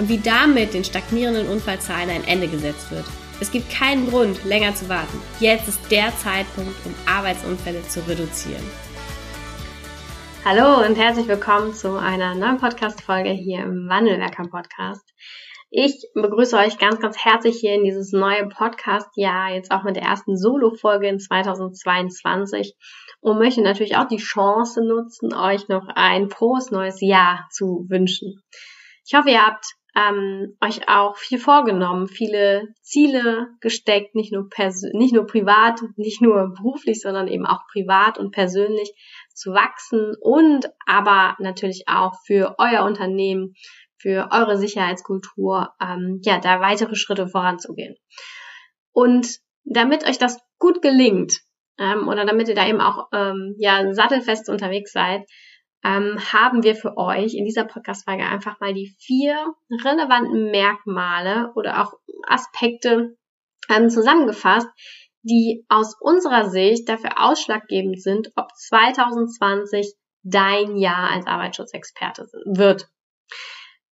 und wie damit den stagnierenden Unfallzahlen ein Ende gesetzt wird. Es gibt keinen Grund, länger zu warten. Jetzt ist der Zeitpunkt, um Arbeitsunfälle zu reduzieren. Hallo und herzlich willkommen zu einer neuen Podcast-Folge hier im Wandelwerker-Podcast. Ich begrüße euch ganz, ganz herzlich hier in dieses neue Podcast-Jahr, jetzt auch mit der ersten Solo-Folge in 2022 und möchte natürlich auch die Chance nutzen, euch noch ein frohes neues Jahr zu wünschen. Ich hoffe, ihr habt ähm, euch auch viel vorgenommen, viele Ziele gesteckt, nicht nur, nicht nur privat, nicht nur beruflich, sondern eben auch privat und persönlich zu wachsen und aber natürlich auch für euer Unternehmen, für eure Sicherheitskultur, ähm, ja, da weitere Schritte voranzugehen. Und damit euch das gut gelingt, ähm, oder damit ihr da eben auch ähm, ja, sattelfest unterwegs seid, ähm, haben wir für euch in dieser Podcast-Folge einfach mal die vier relevanten Merkmale oder auch Aspekte ähm, zusammengefasst, die aus unserer Sicht dafür ausschlaggebend sind, ob 2020 dein Jahr als Arbeitsschutzexperte wird.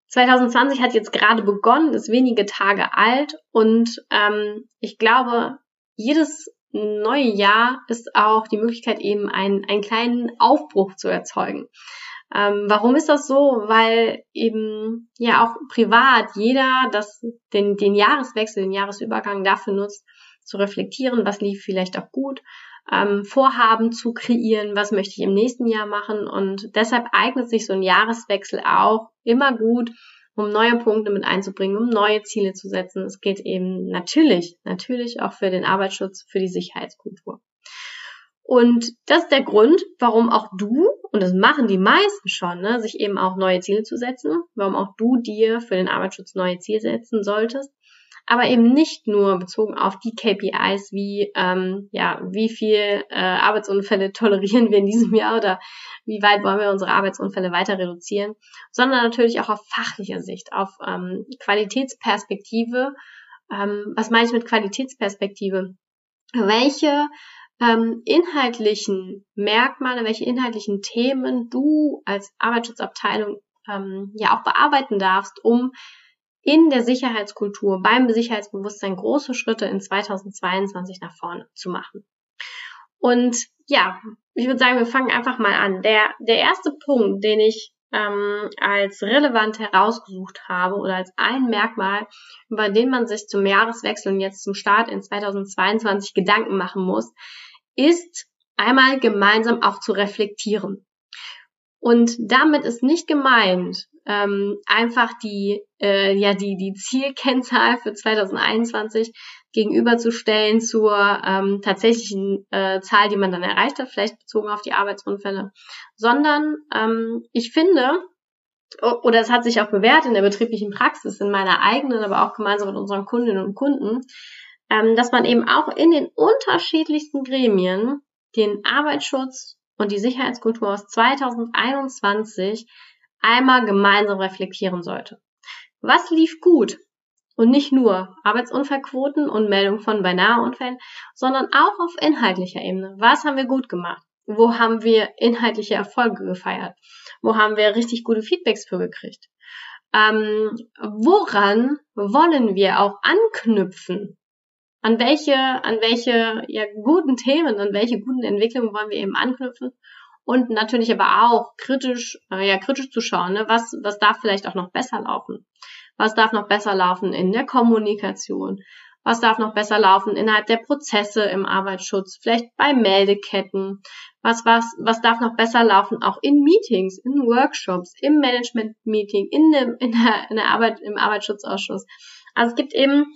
2020 hat jetzt gerade begonnen, ist wenige Tage alt und ähm, ich glaube, jedes neue Jahr ist auch die Möglichkeit, eben einen, einen kleinen Aufbruch zu erzeugen. Ähm, warum ist das so? Weil eben ja auch privat jeder das, den, den Jahreswechsel, den Jahresübergang dafür nutzt, zu reflektieren, was lief vielleicht auch gut, ähm, Vorhaben zu kreieren, was möchte ich im nächsten Jahr machen. Und deshalb eignet sich so ein Jahreswechsel auch immer gut, um neue Punkte mit einzubringen, um neue Ziele zu setzen. Es geht eben natürlich, natürlich auch für den Arbeitsschutz, für die Sicherheitskultur. Und das ist der Grund, warum auch du, und das machen die meisten schon, ne, sich eben auch neue Ziele zu setzen, warum auch du dir für den Arbeitsschutz neue Ziele setzen solltest, aber eben nicht nur bezogen auf die KPIs wie ähm, ja wie viel äh, Arbeitsunfälle tolerieren wir in diesem Jahr oder wie weit wollen wir unsere Arbeitsunfälle weiter reduzieren, sondern natürlich auch auf fachlicher Sicht, auf ähm, Qualitätsperspektive. Ähm, was meine ich mit Qualitätsperspektive? Welche ähm, inhaltlichen Merkmale, welche inhaltlichen Themen du als Arbeitsschutzabteilung ähm, ja auch bearbeiten darfst, um in der Sicherheitskultur, beim Sicherheitsbewusstsein große Schritte in 2022 nach vorne zu machen. Und ja, ich würde sagen, wir fangen einfach mal an. Der, der erste Punkt, den ich ähm, als relevant herausgesucht habe oder als ein Merkmal, über den man sich zum Jahreswechsel und jetzt zum Start in 2022 Gedanken machen muss, ist einmal gemeinsam auch zu reflektieren. Und damit ist nicht gemeint, ähm, einfach die, äh, ja, die, die Zielkennzahl für 2021 gegenüberzustellen zur ähm, tatsächlichen äh, Zahl, die man dann erreicht hat, vielleicht bezogen auf die Arbeitsunfälle, sondern ähm, ich finde, oder es hat sich auch bewährt in der betrieblichen Praxis, in meiner eigenen, aber auch gemeinsam mit unseren Kundinnen und Kunden, ähm, dass man eben auch in den unterschiedlichsten Gremien den Arbeitsschutz und die Sicherheitskultur aus 2021 einmal gemeinsam reflektieren sollte. Was lief gut? Und nicht nur Arbeitsunfallquoten und Meldungen von beinahe Unfällen, sondern auch auf inhaltlicher Ebene. Was haben wir gut gemacht? Wo haben wir inhaltliche Erfolge gefeiert? Wo haben wir richtig gute Feedbacks für gekriegt? Ähm, woran wollen wir auch anknüpfen? An welche, an welche ja, guten Themen, an welche guten Entwicklungen wollen wir eben anknüpfen? Und natürlich aber auch kritisch, äh, ja, kritisch zu schauen, ne? was, was darf vielleicht auch noch besser laufen? Was darf noch besser laufen in der Kommunikation? Was darf noch besser laufen innerhalb der Prozesse im Arbeitsschutz? Vielleicht bei Meldeketten? Was, was, was darf noch besser laufen? Auch in Meetings, in Workshops, im Management-Meeting, in, dem, in, der, in der Arbeit, im Arbeitsschutzausschuss. Also es gibt eben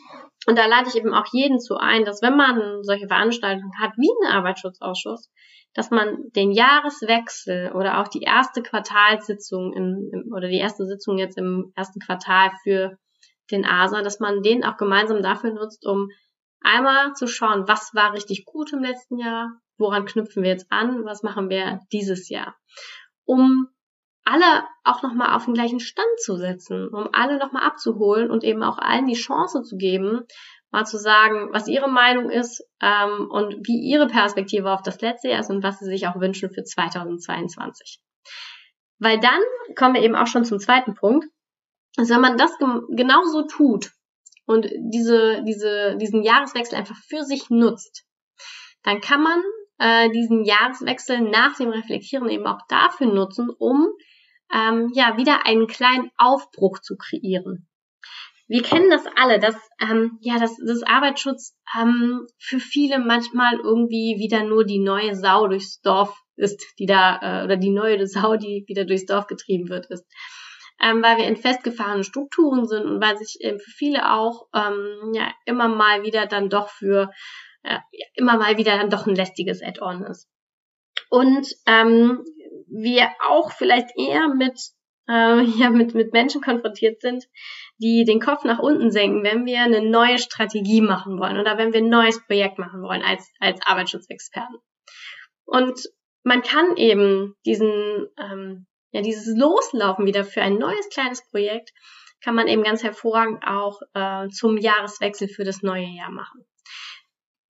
und da lade ich eben auch jeden zu ein, dass wenn man solche Veranstaltungen hat wie einen Arbeitsschutzausschuss, dass man den Jahreswechsel oder auch die erste Quartalssitzung im, im, oder die erste Sitzung jetzt im ersten Quartal für den ASA, dass man den auch gemeinsam dafür nutzt, um einmal zu schauen, was war richtig gut im letzten Jahr, woran knüpfen wir jetzt an, was machen wir dieses Jahr, um alle auch nochmal auf den gleichen Stand zu setzen, um alle nochmal abzuholen und eben auch allen die Chance zu geben, mal zu sagen, was ihre Meinung ist ähm, und wie ihre Perspektive auf das letzte Jahr ist und was sie sich auch wünschen für 2022. Weil dann kommen wir eben auch schon zum zweiten Punkt. Also wenn man das genauso tut und diese, diese, diesen Jahreswechsel einfach für sich nutzt, dann kann man äh, diesen Jahreswechsel nach dem Reflektieren eben auch dafür nutzen, um ähm, ja wieder einen kleinen Aufbruch zu kreieren wir kennen das alle, dass ähm, ja, dass das Arbeitsschutz ähm, für viele manchmal irgendwie wieder nur die neue Sau durchs Dorf ist, die da äh, oder die neue Sau, die wieder durchs Dorf getrieben wird, ist. Ähm, weil wir in festgefahrenen Strukturen sind und weil sich ähm, für viele auch ähm, ja immer mal wieder dann doch für äh, immer mal wieder dann doch ein lästiges Add-on ist. Und ähm, wir auch vielleicht eher mit äh, ja mit mit Menschen konfrontiert sind, die den Kopf nach unten senken, wenn wir eine neue Strategie machen wollen oder wenn wir ein neues Projekt machen wollen als, als Arbeitsschutzexperten. Und man kann eben diesen, ähm, ja, dieses Loslaufen wieder für ein neues kleines Projekt, kann man eben ganz hervorragend auch äh, zum Jahreswechsel für das neue Jahr machen.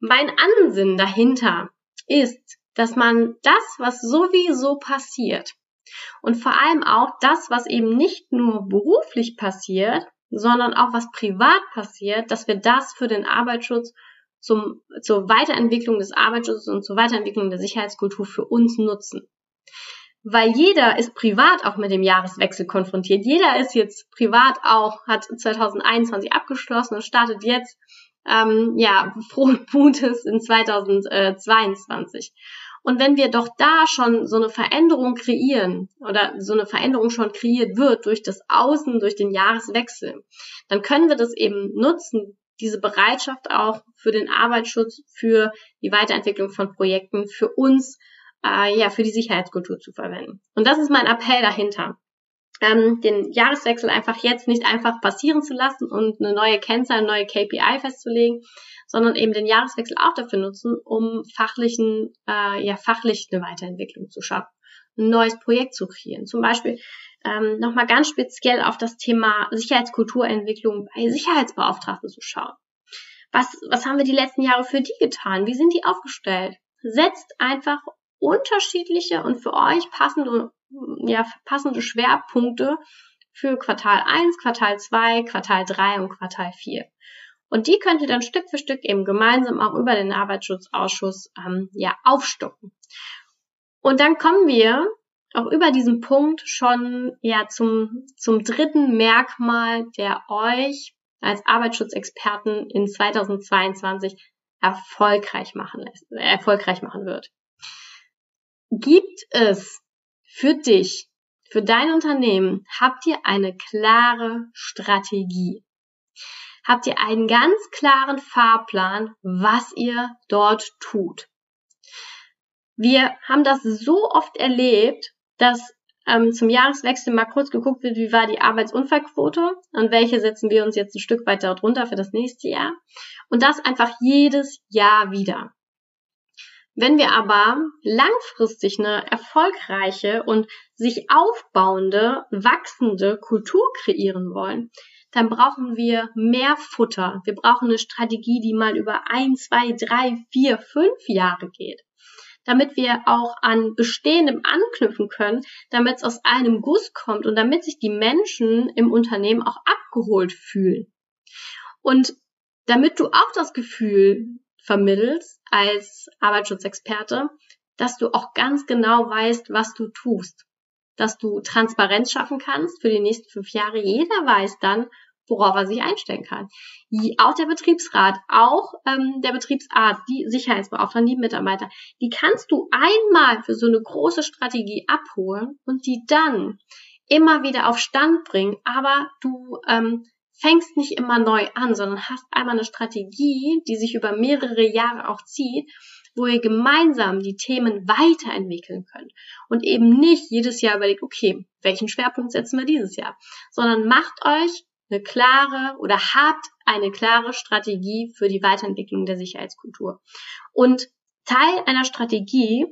Mein Ansinnen dahinter ist, dass man das, was sowieso passiert, und vor allem auch das, was eben nicht nur beruflich passiert, sondern auch was privat passiert, dass wir das für den Arbeitsschutz zum, zur Weiterentwicklung des Arbeitsschutzes und zur Weiterentwicklung der Sicherheitskultur für uns nutzen. Weil jeder ist privat auch mit dem Jahreswechsel konfrontiert. Jeder ist jetzt privat auch, hat 2021 abgeschlossen und startet jetzt ähm, ja frohen Mutes in 2022. Und wenn wir doch da schon so eine Veränderung kreieren oder so eine Veränderung schon kreiert wird durch das Außen, durch den Jahreswechsel, dann können wir das eben nutzen, diese Bereitschaft auch für den Arbeitsschutz, für die Weiterentwicklung von Projekten, für uns, äh, ja, für die Sicherheitskultur zu verwenden. Und das ist mein Appell dahinter. Ähm, den Jahreswechsel einfach jetzt nicht einfach passieren zu lassen und eine neue Kennzahl, eine neue KPI festzulegen, sondern eben den Jahreswechsel auch dafür nutzen, um fachlichen, äh, ja, fachlich eine Weiterentwicklung zu schaffen, ein neues Projekt zu kreieren. Zum Beispiel ähm, nochmal ganz speziell auf das Thema Sicherheitskulturentwicklung bei Sicherheitsbeauftragten zu schauen. Was, was haben wir die letzten Jahre für die getan? Wie sind die aufgestellt? Setzt einfach unterschiedliche und für euch passende, ja, passende Schwerpunkte für Quartal 1, Quartal 2, Quartal 3 und Quartal 4. Und die könnt ihr dann Stück für Stück eben gemeinsam auch über den Arbeitsschutzausschuss ähm, ja aufstocken. Und dann kommen wir auch über diesen Punkt schon ja zum, zum dritten Merkmal, der euch als Arbeitsschutzexperten in 2022 erfolgreich machen äh, erfolgreich machen wird. Gibt es für dich, für dein Unternehmen, habt ihr eine klare Strategie? habt ihr einen ganz klaren Fahrplan, was ihr dort tut. Wir haben das so oft erlebt, dass ähm, zum Jahreswechsel mal kurz geguckt wird, wie war die Arbeitsunfallquote und welche setzen wir uns jetzt ein Stück weiter drunter für das nächste Jahr. Und das einfach jedes Jahr wieder. Wenn wir aber langfristig eine erfolgreiche und sich aufbauende, wachsende Kultur kreieren wollen, dann brauchen wir mehr Futter. Wir brauchen eine Strategie, die mal über ein, zwei, drei, vier, fünf Jahre geht. Damit wir auch an Bestehendem anknüpfen können, damit es aus einem Guss kommt und damit sich die Menschen im Unternehmen auch abgeholt fühlen. Und damit du auch das Gefühl vermittelst als Arbeitsschutzexperte, dass du auch ganz genau weißt, was du tust dass du Transparenz schaffen kannst für die nächsten fünf Jahre. Jeder weiß dann, worauf er sich einstellen kann. Auch der Betriebsrat, auch ähm, der Betriebsarzt, die Sicherheitsbeauftragten, die Mitarbeiter, die kannst du einmal für so eine große Strategie abholen und die dann immer wieder auf Stand bringen. Aber du ähm, fängst nicht immer neu an, sondern hast einmal eine Strategie, die sich über mehrere Jahre auch zieht wo ihr gemeinsam die Themen weiterentwickeln könnt und eben nicht jedes Jahr überlegt, okay, welchen Schwerpunkt setzen wir dieses Jahr, sondern macht euch eine klare oder habt eine klare Strategie für die Weiterentwicklung der Sicherheitskultur. Und Teil einer Strategie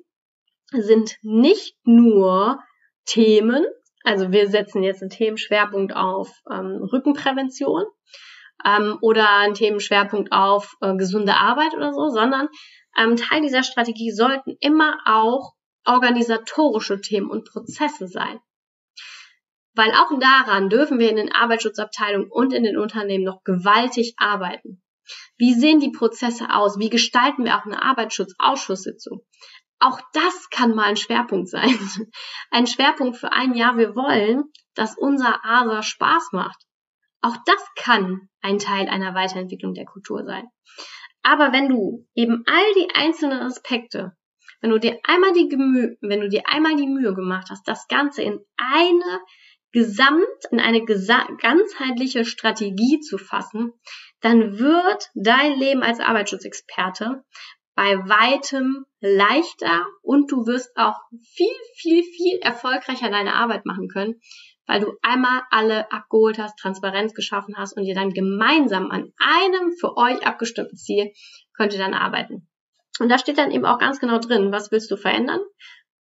sind nicht nur Themen, also wir setzen jetzt einen Themenschwerpunkt auf ähm, Rückenprävention ähm, oder einen Themenschwerpunkt auf äh, gesunde Arbeit oder so, sondern ähm, Teil dieser Strategie sollten immer auch organisatorische Themen und Prozesse sein. Weil auch daran dürfen wir in den Arbeitsschutzabteilungen und in den Unternehmen noch gewaltig arbeiten. Wie sehen die Prozesse aus? Wie gestalten wir auch eine Arbeitsschutzausschusssitzung? Auch das kann mal ein Schwerpunkt sein. Ein Schwerpunkt für ein Jahr. Wir wollen, dass unser ASA Spaß macht. Auch das kann ein Teil einer Weiterentwicklung der Kultur sein. Aber wenn du eben all die einzelnen Aspekte, wenn du dir einmal die Gemü wenn du dir einmal die Mühe gemacht hast, das Ganze in eine Gesamt, in eine ganzheitliche Strategie zu fassen, dann wird dein Leben als Arbeitsschutzexperte bei weitem leichter und du wirst auch viel, viel, viel erfolgreicher deine Arbeit machen können, weil du einmal alle abgeholt hast, Transparenz geschaffen hast und ihr dann gemeinsam an einem für euch abgestimmten Ziel könnt ihr dann arbeiten. Und da steht dann eben auch ganz genau drin, was willst du verändern?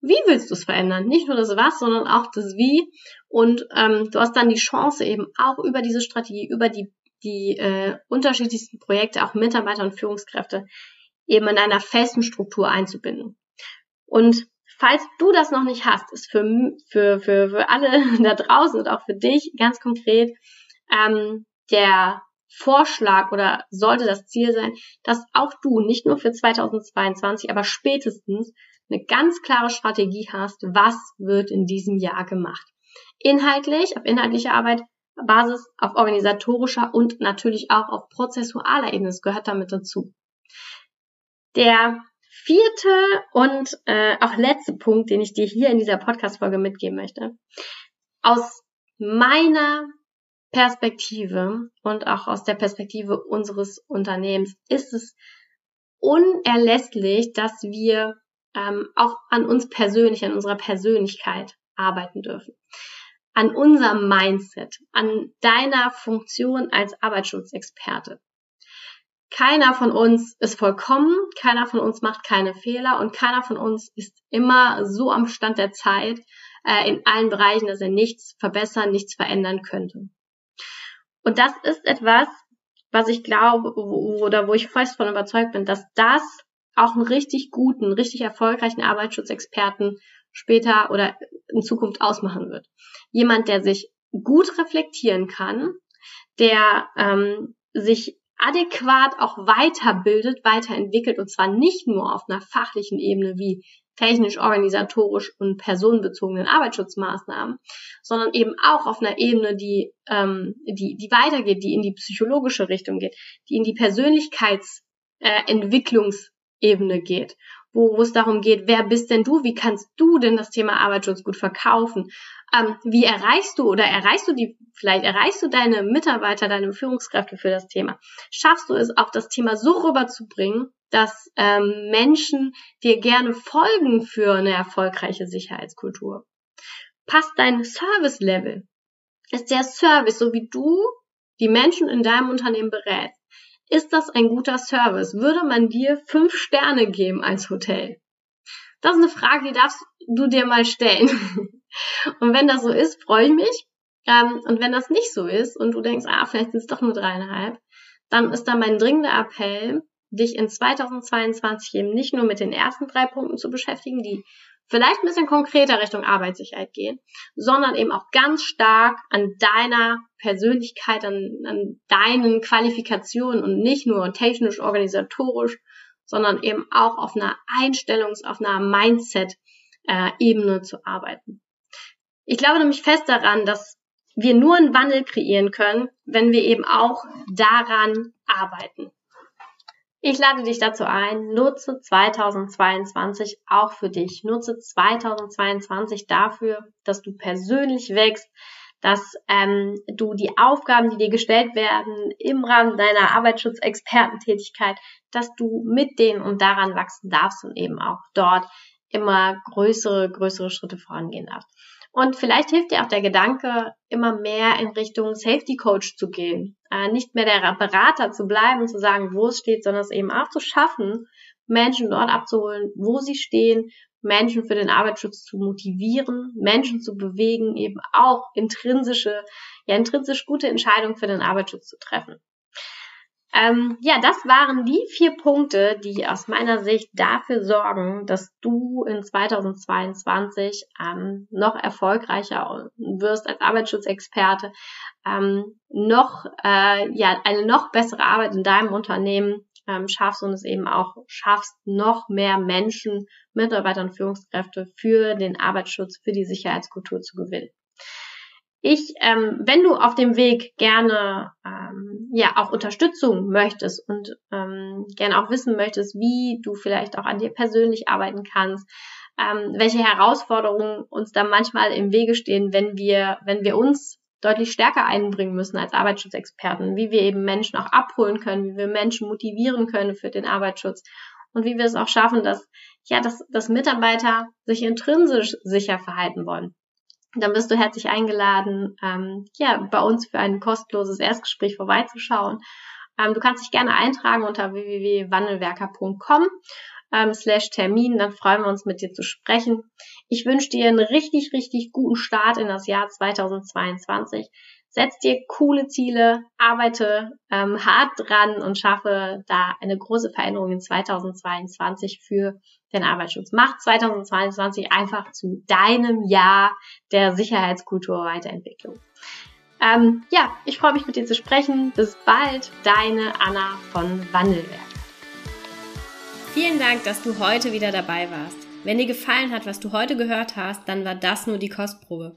Wie willst du es verändern? Nicht nur das Was, sondern auch das Wie. Und ähm, du hast dann die Chance eben auch über diese Strategie, über die, die äh, unterschiedlichsten Projekte, auch Mitarbeiter und Führungskräfte, eben in einer festen Struktur einzubinden. Und falls du das noch nicht hast, ist für, für, für, für alle da draußen und auch für dich ganz konkret ähm, der Vorschlag oder sollte das Ziel sein, dass auch du nicht nur für 2022, aber spätestens eine ganz klare Strategie hast, was wird in diesem Jahr gemacht. Inhaltlich, auf inhaltlicher Arbeit, Basis, auf organisatorischer und natürlich auch auf prozessualer Ebene. Das gehört damit dazu. Der vierte und äh, auch letzte Punkt, den ich dir hier in dieser Podcast-Folge mitgeben möchte. Aus meiner Perspektive und auch aus der Perspektive unseres Unternehmens ist es unerlässlich, dass wir ähm, auch an uns persönlich, an unserer Persönlichkeit arbeiten dürfen. An unserem Mindset, an deiner Funktion als Arbeitsschutzexperte. Keiner von uns ist vollkommen, keiner von uns macht keine Fehler und keiner von uns ist immer so am Stand der Zeit äh, in allen Bereichen, dass er nichts verbessern, nichts verändern könnte. Und das ist etwas, was ich glaube oder wo ich fest von überzeugt bin, dass das auch einen richtig guten, richtig erfolgreichen Arbeitsschutzexperten später oder in Zukunft ausmachen wird. Jemand, der sich gut reflektieren kann, der ähm, sich adäquat auch weiterbildet, weiterentwickelt und zwar nicht nur auf einer fachlichen Ebene wie technisch, organisatorisch und personenbezogenen Arbeitsschutzmaßnahmen, sondern eben auch auf einer Ebene, die, ähm, die, die weitergeht, die in die psychologische Richtung geht, die in die Persönlichkeitsentwicklungs äh, geht, wo, wo es darum geht, wer bist denn du, wie kannst du denn das Thema Arbeitsschutz gut verkaufen, ähm, wie erreichst du oder erreichst du die, vielleicht erreichst du deine Mitarbeiter, deine Führungskräfte für das Thema, schaffst du es auch das Thema so rüberzubringen, dass ähm, Menschen dir gerne folgen für eine erfolgreiche Sicherheitskultur. Passt dein Service-Level? Ist der Service, so wie du die Menschen in deinem Unternehmen berätst, ist das ein guter Service? Würde man dir fünf Sterne geben als Hotel? Das ist eine Frage, die darfst du dir mal stellen. Und wenn das so ist, freue ich mich. Ähm, und wenn das nicht so ist und du denkst, ah, vielleicht sind es doch nur dreieinhalb, dann ist da mein dringender Appell, dich in 2022 eben nicht nur mit den ersten drei Punkten zu beschäftigen, die vielleicht ein bisschen konkreter Richtung Arbeitssicherheit gehen, sondern eben auch ganz stark an deiner Persönlichkeit, an, an deinen Qualifikationen und nicht nur technisch, organisatorisch, sondern eben auch auf einer Einstellungs-, auf einer Mindset-Ebene zu arbeiten. Ich glaube nämlich fest daran, dass wir nur einen Wandel kreieren können, wenn wir eben auch daran arbeiten. Ich lade dich dazu ein, nutze 2022 auch für dich. Nutze 2022 dafür, dass du persönlich wächst, dass ähm, du die Aufgaben, die dir gestellt werden im Rahmen deiner Arbeitsschutzexpertentätigkeit, dass du mit denen und daran wachsen darfst und eben auch dort immer größere, größere Schritte vorangehen darfst. Und vielleicht hilft dir auch der Gedanke, immer mehr in Richtung Safety Coach zu gehen. Äh, nicht mehr der Berater zu bleiben und zu sagen, wo es steht, sondern es eben auch zu schaffen, Menschen dort abzuholen, wo sie stehen, Menschen für den Arbeitsschutz zu motivieren, Menschen zu bewegen, eben auch intrinsische, ja, intrinsisch gute Entscheidungen für den Arbeitsschutz zu treffen. Ähm, ja, das waren die vier Punkte, die aus meiner Sicht dafür sorgen, dass du in 2022 ähm, noch erfolgreicher wirst als Arbeitsschutzexperte, ähm, noch äh, ja eine noch bessere Arbeit in deinem Unternehmen ähm, schaffst und es eben auch schaffst, noch mehr Menschen, Mitarbeiter und Führungskräfte für den Arbeitsschutz, für die Sicherheitskultur zu gewinnen. Ich, ähm, wenn du auf dem Weg gerne ähm, ja auch Unterstützung möchtest und ähm, gerne auch wissen möchtest, wie du vielleicht auch an dir persönlich arbeiten kannst, ähm, welche Herausforderungen uns da manchmal im Wege stehen, wenn wir, wenn wir uns deutlich stärker einbringen müssen als Arbeitsschutzexperten, wie wir eben Menschen auch abholen können, wie wir Menschen motivieren können für den Arbeitsschutz und wie wir es auch schaffen, dass ja, dass, dass Mitarbeiter sich intrinsisch sicher verhalten wollen dann bist du herzlich eingeladen, ähm, ja, bei uns für ein kostenloses Erstgespräch vorbeizuschauen. Ähm, du kannst dich gerne eintragen unter www.wandelwerker.com ähm, slash Termin, dann freuen wir uns mit dir zu sprechen. Ich wünsche dir einen richtig, richtig guten Start in das Jahr 2022 setz dir coole Ziele, arbeite ähm, hart dran und schaffe da eine große Veränderung in 2022 für den Arbeitsschutz. Mach 2022 einfach zu deinem Jahr der Sicherheitskultur Weiterentwicklung. Ähm, ja, ich freue mich mit dir zu sprechen. Bis bald, deine Anna von Wandelwerk. Vielen Dank, dass du heute wieder dabei warst. Wenn dir gefallen hat, was du heute gehört hast, dann war das nur die Kostprobe.